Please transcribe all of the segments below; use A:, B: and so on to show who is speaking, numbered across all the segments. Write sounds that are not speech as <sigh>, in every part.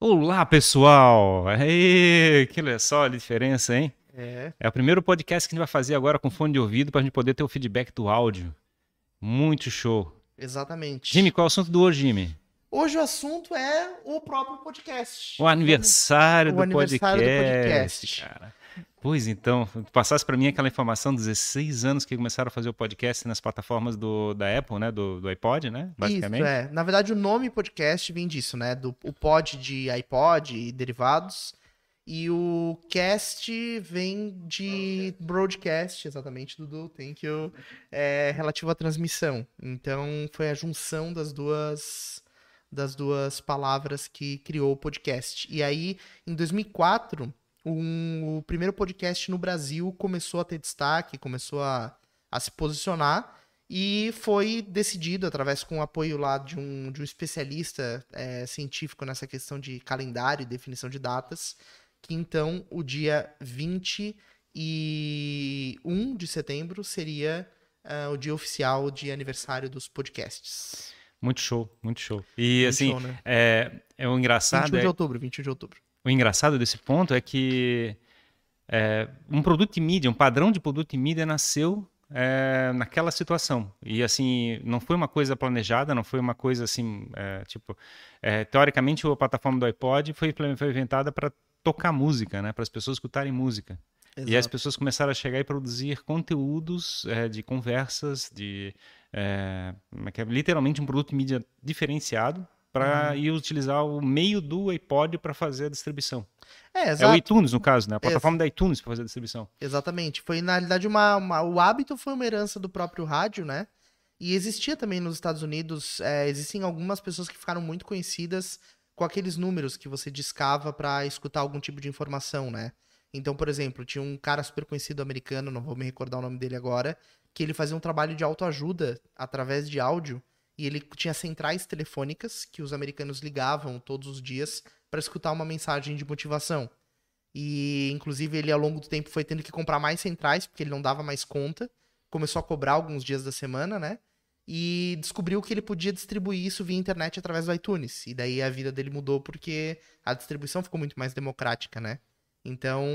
A: Olá, pessoal! Aê, que olha só a diferença, hein?
B: É.
A: É o primeiro podcast que a gente vai fazer agora com fone de ouvido para a gente poder ter o feedback do áudio. Muito show.
B: Exatamente.
A: Jimmy, qual é o assunto do hoje, Jimmy?
B: Hoje o assunto é o próprio podcast.
A: O aniversário,
B: O
A: do,
B: aniversário do
A: podcast,
B: podcast.
A: cara. Pois então, passasse para mim aquela informação, 16 anos que começaram a fazer o podcast nas plataformas do, da Apple, né? Do, do iPod, né? Basicamente.
B: Isso, é. Na verdade, o nome podcast vem disso, né? Do, o pod de iPod e derivados. E o cast vem de broadcast, exatamente, Dudu. Thank you. É, relativo à transmissão. Então, foi a junção das duas das duas palavras que criou o podcast. E aí, em 2004, um- o primeiro podcast no Brasil começou a ter destaque, começou a, a se posicionar e foi decidido, através com o apoio lá de um, de um especialista é, científico nessa questão de calendário e definição de datas, que então o dia 21 de setembro seria ah, o dia oficial de aniversário dos podcasts.
A: Muito show, muito show. E
B: Muito
A: assim,
B: show, né?
A: é, é o engraçado.
B: 21
A: é-
B: de outubro, 21 de outubro.
A: O engraçado desse ponto é que é, um produto de mídia, um padrão de produto de mídia nasceu é, naquela situação. E assim, não foi uma coisa planejada, não foi uma coisa assim, é, tipo, é, teoricamente a plataforma do iPod foi, foi inventada para tocar música, né, para as pessoas escutarem música. E as
B: Exato.
A: pessoas começaram a chegar e produzir conteúdos é, de conversas, de é, é? literalmente um produto de mídia diferenciado para ir utilizar o meio do iPod para fazer a distribuição.
B: É,
A: É
B: exato.
A: o iTunes, no caso, né? A plataforma da iTunes para fazer a distribuição.
B: Exatamente. Foi, na realidade, uma, uma- O hábito foi uma herança do próprio rádio, né? E existia também nos Estados Unidos. é, existem algumas pessoas que ficaram muito conhecidas com aqueles números que você discava para escutar algum tipo de informação, né? Então, por exemplo, tinha um cara super conhecido americano, não vou me recordar o nome dele agora, que ele fazia um trabalho de autoajuda através de áudio. E ele tinha centrais telefônicas que os americanos ligavam todos os dias para escutar uma mensagem de motivação. E, inclusive, ele ao longo do tempo foi tendo que comprar mais centrais, porque ele não dava mais conta. Começou a cobrar alguns dias da semana, né? E descobriu que ele podia distribuir isso via internet através do iTunes. E daí a vida dele mudou porque a distribuição ficou muito mais democrática, né? Então,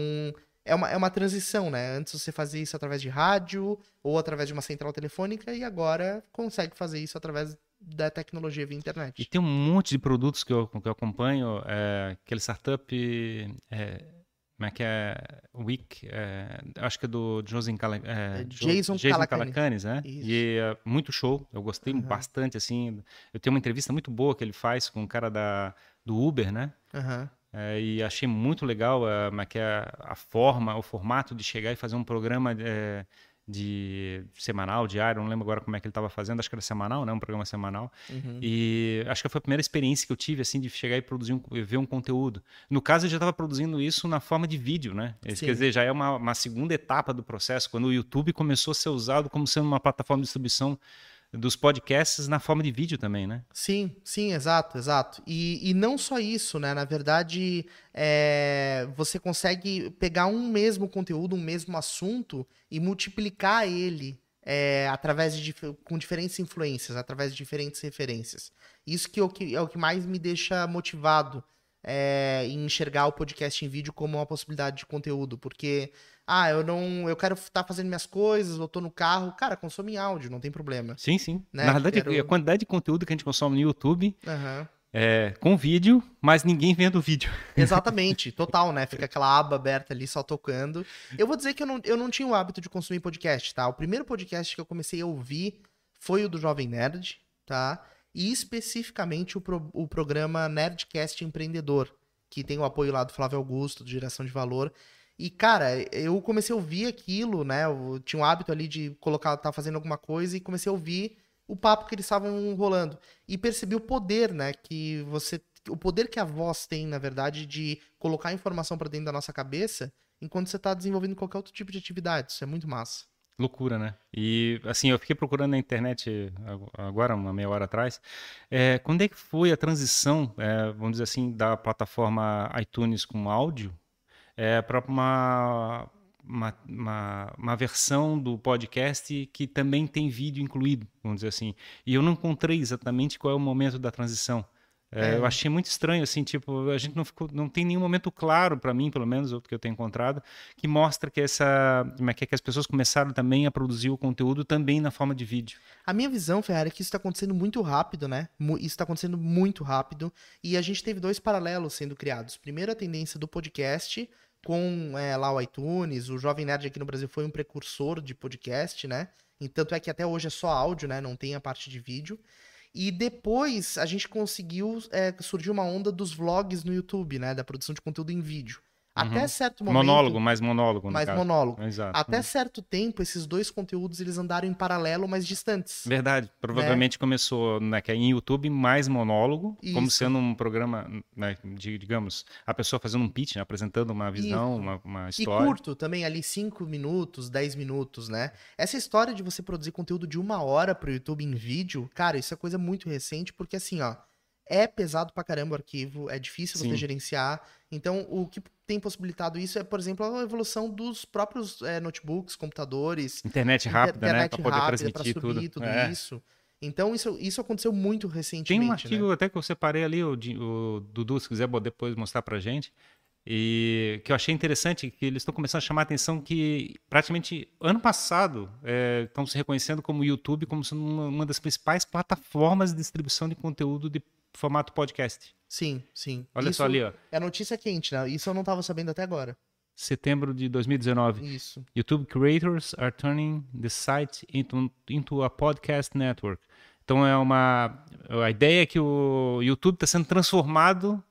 B: é uma, é uma transição, né? Antes você fazia isso através de rádio ou através de uma central telefônica e agora consegue fazer isso através da tecnologia via
A: E
B: internet.
A: tem um monte de produtos que eu, que eu acompanho, é, aquele startup, é, como é que é? Week, é, acho que é do Jason, Cala, é,
B: É
A: Jo-
B: Jason Calacanis.
A: Né?
B: Isso.
A: E é muito show, eu gostei
B: Aham.
A: bastante, assim. Eu tenho uma entrevista muito boa que ele faz com um cara da, do Uber, né?
B: Aham.
A: É, e achei muito legal é, como é é a forma, o formato de chegar e fazer um programa é, de semanal, diário, não lembro agora como é que ele estava fazendo, acho que era semanal, né? Um programa semanal.
B: Uhum.
A: E acho que foi a primeira experiência que eu tive, assim, de chegar e produzir um, ver um conteúdo. No caso, eu já estava produzindo isso na forma de vídeo, né?
B: Sim.
A: quer dizer, já é uma, uma segunda etapa do processo, quando o YouTube começou a ser usado como sendo uma plataforma de distribuição dos podcasts na forma de vídeo também, né?
B: Sim, sim, exato, exato. E, e não só isso, né? Na verdade, é, você consegue pegar um mesmo conteúdo, um mesmo assunto e multiplicar ele é, através de com diferentes influências, através de diferentes referências. Isso que é o que, é o que mais me deixa motivado é, em enxergar o podcast em vídeo como uma possibilidade de conteúdo, porque ah, eu não, eu quero estar fazendo minhas coisas, eu tô no carro, cara, consome em áudio, não tem problema.
A: Sim, sim.
B: Né,
A: Na verdade,
B: quero-
A: a quantidade de conteúdo que a gente consome no YouTube
B: Aham.
A: é com vídeo, mas ninguém vendo o vídeo. <laughs>
B: Exatamente, total, né? Fica aquela aba aberta ali só tocando. Eu vou dizer que eu não, eu não tinha o hábito de consumir podcast, tá? O primeiro podcast que eu comecei a ouvir foi o do Jovem Nerd, tá? E especificamente o, pro- o programa Nerdcast Empreendedor, que tem o apoio lá do Flávio Augusto, do Geração de Valor. E, cara, eu comecei a ouvir aquilo, né? Eu tinha um hábito ali de colocar, tá fazendo alguma coisa e comecei a ouvir o papo que eles estavam rolando. E percebi o poder, né? Que você. O poder que a voz tem, na verdade, de colocar informação pra dentro da nossa cabeça enquanto você tá desenvolvendo qualquer outro tipo de atividade. Isso é muito massa.
A: Loucura, né? E assim, eu fiquei procurando na internet ag- agora, uma meia hora atrás, é, quando é que foi a transição, é, vamos dizer assim, da plataforma iTunes com áudio é, para uma, uma, uma, uma versão do podcast que também tem vídeo incluído, vamos dizer assim. E eu não encontrei exatamente qual é o momento da transição. É,
B: É.
A: Eu achei muito estranho, assim, tipo, a gente não ficou, não tem nenhum momento claro para mim, pelo menos, o que eu tenho encontrado, que mostra que essa, como é que, é que as pessoas começaram também a produzir o conteúdo também na forma de vídeo.
B: A minha visão, Ferrari, é que isso está acontecendo muito rápido, né? Isso está acontecendo muito rápido. E a gente teve dois paralelos sendo criados. Primeiro, a tendência do podcast, com é, lá o iTunes. O Jovem Nerd aqui no Brasil foi um precursor de podcast, né? E tanto é que até hoje é só áudio, né? Não tem a parte de vídeo. E depois a gente conseguiu. É, surgiu uma onda dos vlogs no YouTube, né? Da produção de conteúdo em vídeo. Até
A: Uhum.
B: certo momento.
A: Monólogo, mais monólogo, no
B: Mais
A: caso.
B: monólogo.
A: Exato.
B: Até certo tempo, esses dois conteúdos eles andaram em paralelo, mas distantes.
A: Verdade. Provavelmente começou né, que é em YouTube mais monólogo, como
B: Isso.
A: sendo um programa, né, de, digamos, a pessoa fazendo um pitch, né, apresentando uma visão, uma, uma
B: E
A: história.
B: curto também, ali 5 minutos, 10 minutos, né? Essa história de você produzir conteúdo de uma hora pro YouTube em vídeo, cara, isso é coisa muito recente, porque assim, ó, é pesado pra caramba o arquivo, é difícil você
A: Sim.
B: gerenciar. Então, o que tem possibilitado isso é, por exemplo, a evolução dos próprios é, notebooks, computadores,
A: Internet rápida, né,
B: internet
A: para poder
B: rápida, pra
A: transmitir
B: subir
A: tudo.
B: tudo
A: É.
B: isso. Então, isso, isso aconteceu muito recentemente.
A: Tem um
B: né?
A: artigo até que eu separei ali, o, o Dudu, se quiser depois mostrar pra gente, e que eu achei interessante, que eles estão começando a chamar a atenção que praticamente ano passado é, estão se reconhecendo como o YouTube como sendo uma, uma das principais plataformas de distribuição de conteúdo de formato podcast.
B: Sim, sim.
A: Olha
B: Isso
A: só ali, ó,
B: É notícia quente, né? Isso eu não tava sabendo até agora.
A: setembro de 2019.
B: Isso.
A: YouTube creators are turning the site into, into a podcast network. Então é uma a ideia é que o YouTube está sendo transformado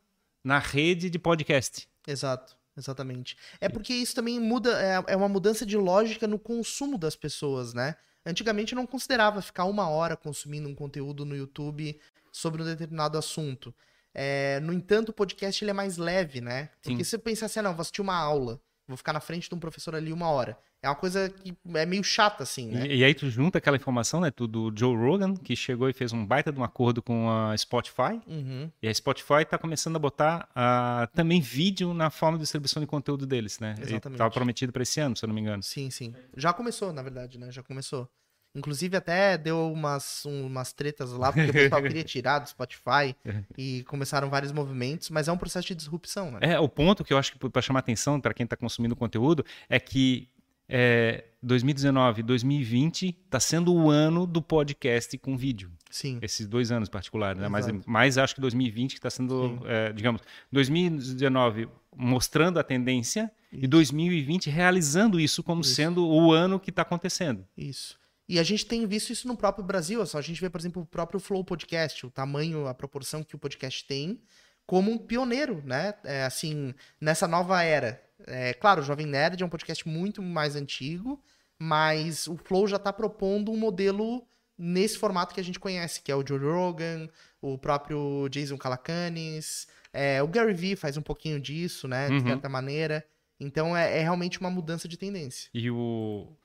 A: na rede de podcast.
B: Exato, exatamente. É porque isso também muda, é, é uma mudança de lógica no consumo das pessoas, né? Antigamente eu não considerava ficar uma hora consumindo um conteúdo no YouTube sobre um determinado assunto. É, no entanto, o podcast ele é mais leve, né? Porque
A: Sim.
B: se você pensar assim, ah, não, vou assistir uma aula, vou ficar na frente de um professor ali uma hora. É uma coisa que é meio chata, assim, né?
A: E, e aí tu junta aquela informação, né, do Joe Rogan, que chegou e fez um baita de um acordo com a Spotify,
B: Uhum.
A: e a Spotify está começando a botar ah, também vídeo na forma de distribuição de conteúdo deles, né?
B: Exatamente.
A: Estava prometido para esse ano, se eu não me engano.
B: Sim, sim. Já começou, na verdade, né? Já começou. Inclusive, até deu umas, um- umas tretas lá, porque o pessoal queria <laughs> tirar do Spotify <laughs> e começaram vários movimentos, mas é um processo de disrupção, né?
A: É, o ponto que eu acho que para chamar atenção para quem está consumindo conteúdo é que é, 2019 2020 está sendo o ano do podcast com vídeo.
B: Sim,
A: Esses dois anos em particular, né? Mas, mas acho que 2020 que está sendo, é, digamos, 2019 mostrando a tendência e
B: Isso.
A: 2020 realizando isso como
B: Isso.
A: sendo o ano que está acontecendo.
B: isso. E a gente tem visto isso no próprio Brasil. Só a gente vê, por exemplo, o próprio Flow Podcast, o tamanho, a proporção que o podcast tem, como um pioneiro, né? É, assim, nessa nova era. É, claro, o Jovem Nerd é um podcast muito mais antigo, mas o Flow já está propondo um modelo nesse formato que a gente conhece, que é o Joe Rogan, o próprio Jason Calacanis, é, o Gary Vee faz um pouquinho disso, né? De
A: Uhum.
B: certa maneira. Então é, é realmente uma mudança de tendência.
A: E o, o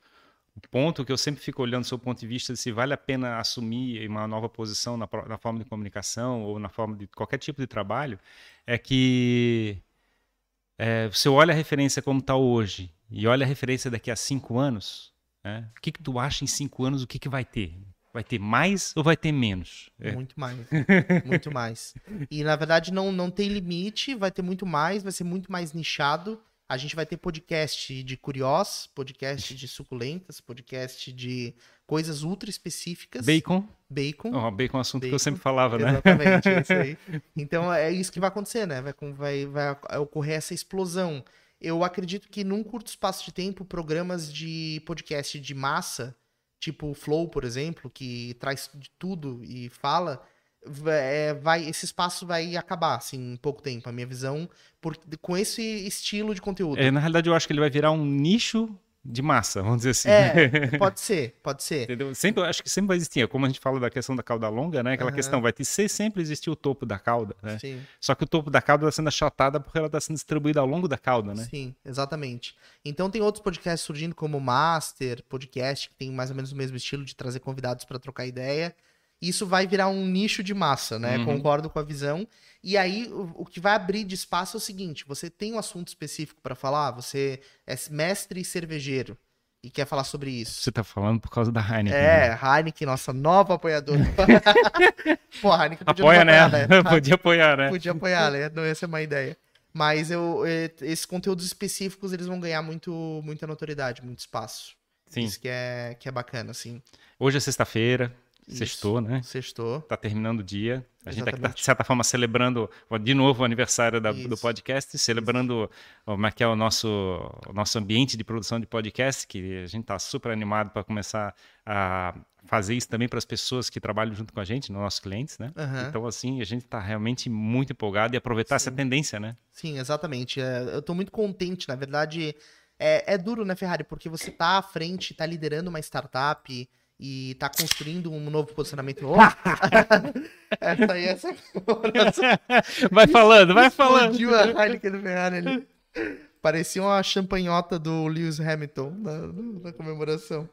A: ponto que eu sempre fico olhando do seu ponto de vista de se vale a pena assumir uma nova posição na, na forma de comunicação ou na forma de qualquer tipo de trabalho é que é, você olha a referência como está hoje e olha a referência daqui a cinco anos, né? o que, que tu acha em cinco anos, o que, que vai ter? Vai ter mais ou vai ter menos? É,
B: Muito mais. muito mais. E na verdade não, não tem limite, vai ter muito mais, vai ser muito mais nichado. A gente vai ter podcast de curiós, podcast de suculentas, podcast de coisas ultra específicas.
A: Bacon,
B: Bacon.
A: oh, bacon é um assunto que
B: Bacon.
A: eu sempre falava, né?
B: Exatamente, é isso aí. <laughs> Então é isso que vai acontecer, né? Vai, vai, vai ocorrer essa explosão. Eu acredito que num curto espaço de tempo, programas de podcast de massa, tipo o Flow, por exemplo, que traz de tudo e fala, é, vai, esse espaço vai acabar, assim, em pouco tempo, a minha visão, por, com esse estilo de conteúdo.
A: É, na realidade, eu acho que ele vai virar um nicho de massa, vamos dizer assim.
B: É, <laughs> pode ser, pode ser.
A: Entendeu? Sempre, acho que sempre vai existir. É Como a gente fala da questão da cauda longa, né? Aquela
B: Aham.
A: questão, vai ter, sempre existir o topo da cauda, né?
B: Sim.
A: Só que o topo da cauda está sendo achatada porque ela está sendo distribuída ao longo da cauda, né?
B: Sim, exatamente. Então tem outros podcasts surgindo como Master, podcast que tem mais ou menos o mesmo estilo de trazer convidados para trocar ideia. Isso vai virar um nicho de massa, né?
A: Uhum.
B: Concordo com a visão. E aí o, o que vai abrir de espaço é o seguinte: você tem um assunto específico para falar, você é mestre cervejeiro. e quer falar sobre isso.
A: Você tá falando por causa da Heineken.
B: É,
A: né?
B: Heineken, nossa nova apoiadora. <laughs> Pô, a Heineken podia
A: Apoia, né?
B: apoiar, né? <laughs>
A: Podia apoiar, né?
B: Podia apoiar, né? Não ia ser uma ideia. Mas eu, esses conteúdos específicos, eles vão ganhar muito, muita notoriedade, muito espaço.
A: Sim.
B: Isso que é, que é bacana, assim.
A: Hoje é sexta-feira. Sextou, né?
B: Sextou.
A: Tá terminando o dia. A gente tá tá,
B: Exatamente.
A: de certa forma, celebrando de novo o aniversário da- do podcast, celebrando como é que é o nosso, o nosso ambiente de produção de podcast, que a gente tá super animado para começar a fazer isso também para as pessoas que trabalham junto com a gente, nos nossos clientes, né?
B: Aham.
A: Então, assim, a gente tá realmente muito empolgado e aproveitar essa
B: Sim.
A: tendência, né?
B: Sim, exatamente. É, eu tô muito contente, na verdade. É, é duro, né, Ferrari? Porque você tá à frente, tá liderando uma startup e tá construindo um novo posicionamento. <laughs> Oh! <laughs> essa aí, essa <laughs>
A: vai falando, vai falando.
B: Explodiu a Heineken do Ferrari ali. Parecia uma champanhota do Lewis Hamilton na, na comemoração.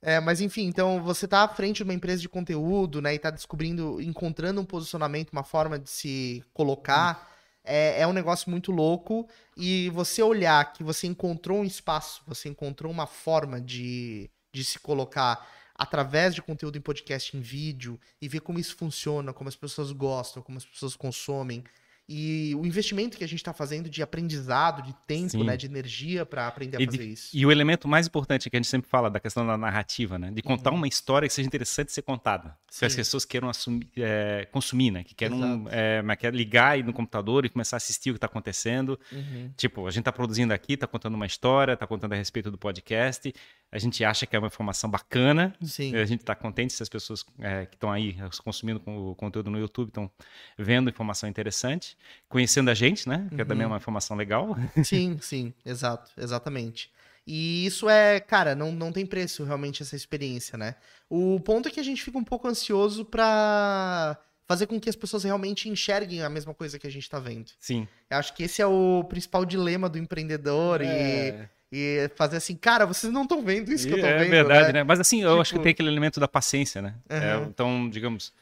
B: É, mas enfim, então você tá à frente de uma empresa de conteúdo, né, e tá descobrindo, encontrando um posicionamento, uma forma de se colocar, é, é um negócio muito louco. E você olhar que você encontrou um espaço, você encontrou uma forma de, de se colocar através de conteúdo em podcast, em vídeo, e ver como isso funciona, como as pessoas gostam, como as pessoas consomem. E o investimento que a gente está fazendo de aprendizado, de tempo,
A: Sim.
B: né, de energia para aprender a
A: E,
B: fazer
A: de-
B: isso.
A: e o elemento mais importante que a gente sempre fala da questão da narrativa, né? De contar
B: Uhum.
A: uma história que seja interessante ser contada. Que as pessoas queiram assumir, é, consumir, né? Que queiram
B: Exato.
A: é, mas quer ligar aí no computador e começar a assistir o que está acontecendo.
B: Uhum.
A: Tipo, a gente está produzindo aqui, está contando uma história, está contando a respeito do podcast. A gente acha que é uma informação bacana.
B: Sim.
A: A gente está contente se as pessoas é, que estão aí consumindo o conteúdo no YouTube estão vendo informação interessante, conhecendo a gente, né? Que é também
B: Uhum.
A: uma informação legal.
B: Sim, sim, exato, exatamente. E isso é, cara, não, não tem preço realmente essa experiência, né? O ponto é que a gente fica um pouco ansioso pra fazer com que as pessoas realmente enxerguem a mesma coisa que a gente tá vendo.
A: Sim.
B: Eu acho que esse é o principal dilema do empreendedor
A: É.
B: e, e fazer assim, cara, vocês não estão vendo isso que eu tô
A: é
B: vendo,
A: verdade,
B: né?
A: né? Mas assim, eu acho que
B: Tipo-
A: tem aquele elemento da paciência, né? É,
B: Aham.
A: então, digamos,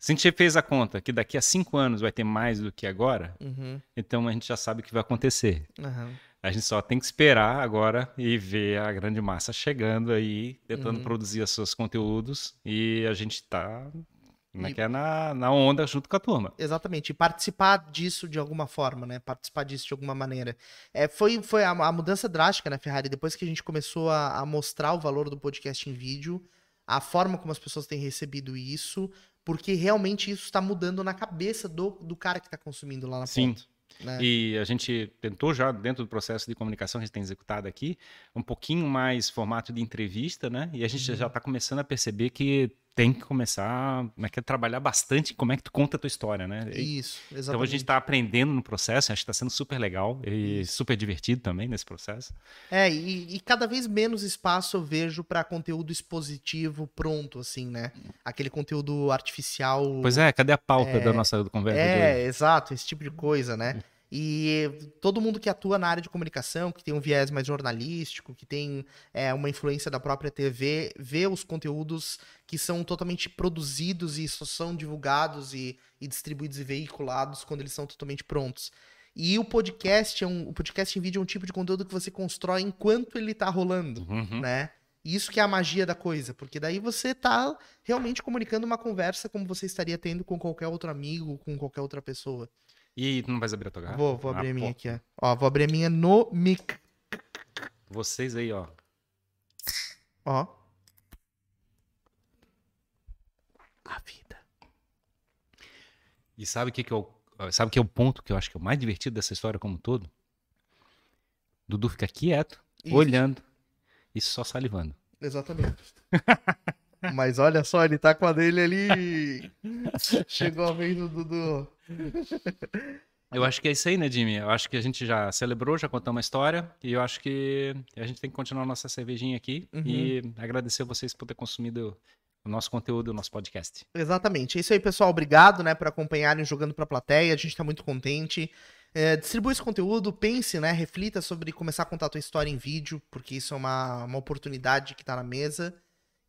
A: se a gente fez a conta que daqui a cinco anos vai ter mais do que agora,
B: Uhum,
A: então a gente já sabe o que vai acontecer.
B: aham.
A: A gente só tem que esperar agora e ver a grande massa chegando aí, tentando
B: Uhum.
A: produzir os seus conteúdos e a gente tá como é
B: E-
A: que é, na, na onda junto com a turma.
B: Exatamente, e participar disso de alguma forma, né? Participar disso de alguma maneira. É, foi foi a, a mudança drástica, né, Ferrari? Depois que a gente começou a, a mostrar o valor do podcast em vídeo, a forma como as pessoas têm recebido isso, porque realmente isso está mudando na cabeça do, do cara que está consumindo lá na
A: Sim.
B: ponta. Né?
A: E a gente tentou já, dentro do processo de comunicação que a gente tem executado aqui, um pouquinho mais formato de entrevista, né? E a gente
B: Uhum.
A: já está começando a perceber que tem que começar como é que é, trabalhar bastante como é que tu conta a tua história, né?
B: Isso,
A: Então a
B: exatamente.
A: gente está aprendendo no processo, acho que está sendo super legal e super divertido também nesse processo.
B: É, e, e cada vez menos espaço eu vejo para conteúdo expositivo pronto, assim, né? Aquele conteúdo artificial.
A: Pois é, cadê a pauta da nossa conversa?
B: É, exato, esse tipo de coisa, né? E todo mundo que atua na área de comunicação, que tem um viés mais jornalístico, que tem é, uma influência da própria TV, vê os conteúdos que são totalmente produzidos e só são divulgados e, e distribuídos e veiculados quando eles são totalmente prontos. E o podcast, é um, o podcast em vídeo é um tipo de conteúdo que você constrói enquanto ele tá rolando
A: Uhum.
B: né? Isso que é a magia da coisa, porque daí você tá realmente comunicando uma conversa como você estaria tendo com qualquer outro amigo, com qualquer outra pessoa.
A: E tu não vais abrir a tua garrafa?
B: Vou, vou
A: Ah,
B: abrir a minha aqui, ó. Ó, vou abrir a minha no mic.
A: Vocês aí, ó.
B: Ó. A vida.
A: E sabe o que, que eu. Sabe que é o ponto que eu acho que é o mais divertido dessa história como um todo? Dudu fica quieto,
B: Isso.
A: olhando e só salivando.
B: Exatamente. <laughs> Mas olha só, ele tá com a dele ali. <laughs> Chegou a vez do Dudu.
A: Eu acho que é isso aí, né, Jimmy? Eu acho que a gente já celebrou, já contou uma história e eu acho que a gente tem que continuar nossa cervejinha aqui
B: Uhum.
A: e agradecer vocês por ter consumido o nosso conteúdo, o nosso podcast.
B: Exatamente. É isso aí, pessoal. Obrigado, né, por acompanharem jogando pra plateia. A gente tá muito contente. É, distribua esse conteúdo, pense, né, reflita sobre começar a contar a tua história em vídeo, porque isso é uma, uma oportunidade que tá na mesa.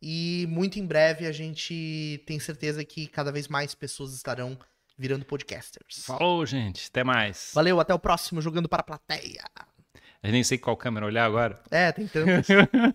B: E muito em breve a gente tem certeza que cada vez mais pessoas estarão virando podcasters.
A: Falou, gente. Até mais.
B: Valeu, até o próximo Jogando para a Plateia.
A: Eu nem sei qual câmera olhar agora.
B: É, tem tantas. <laughs>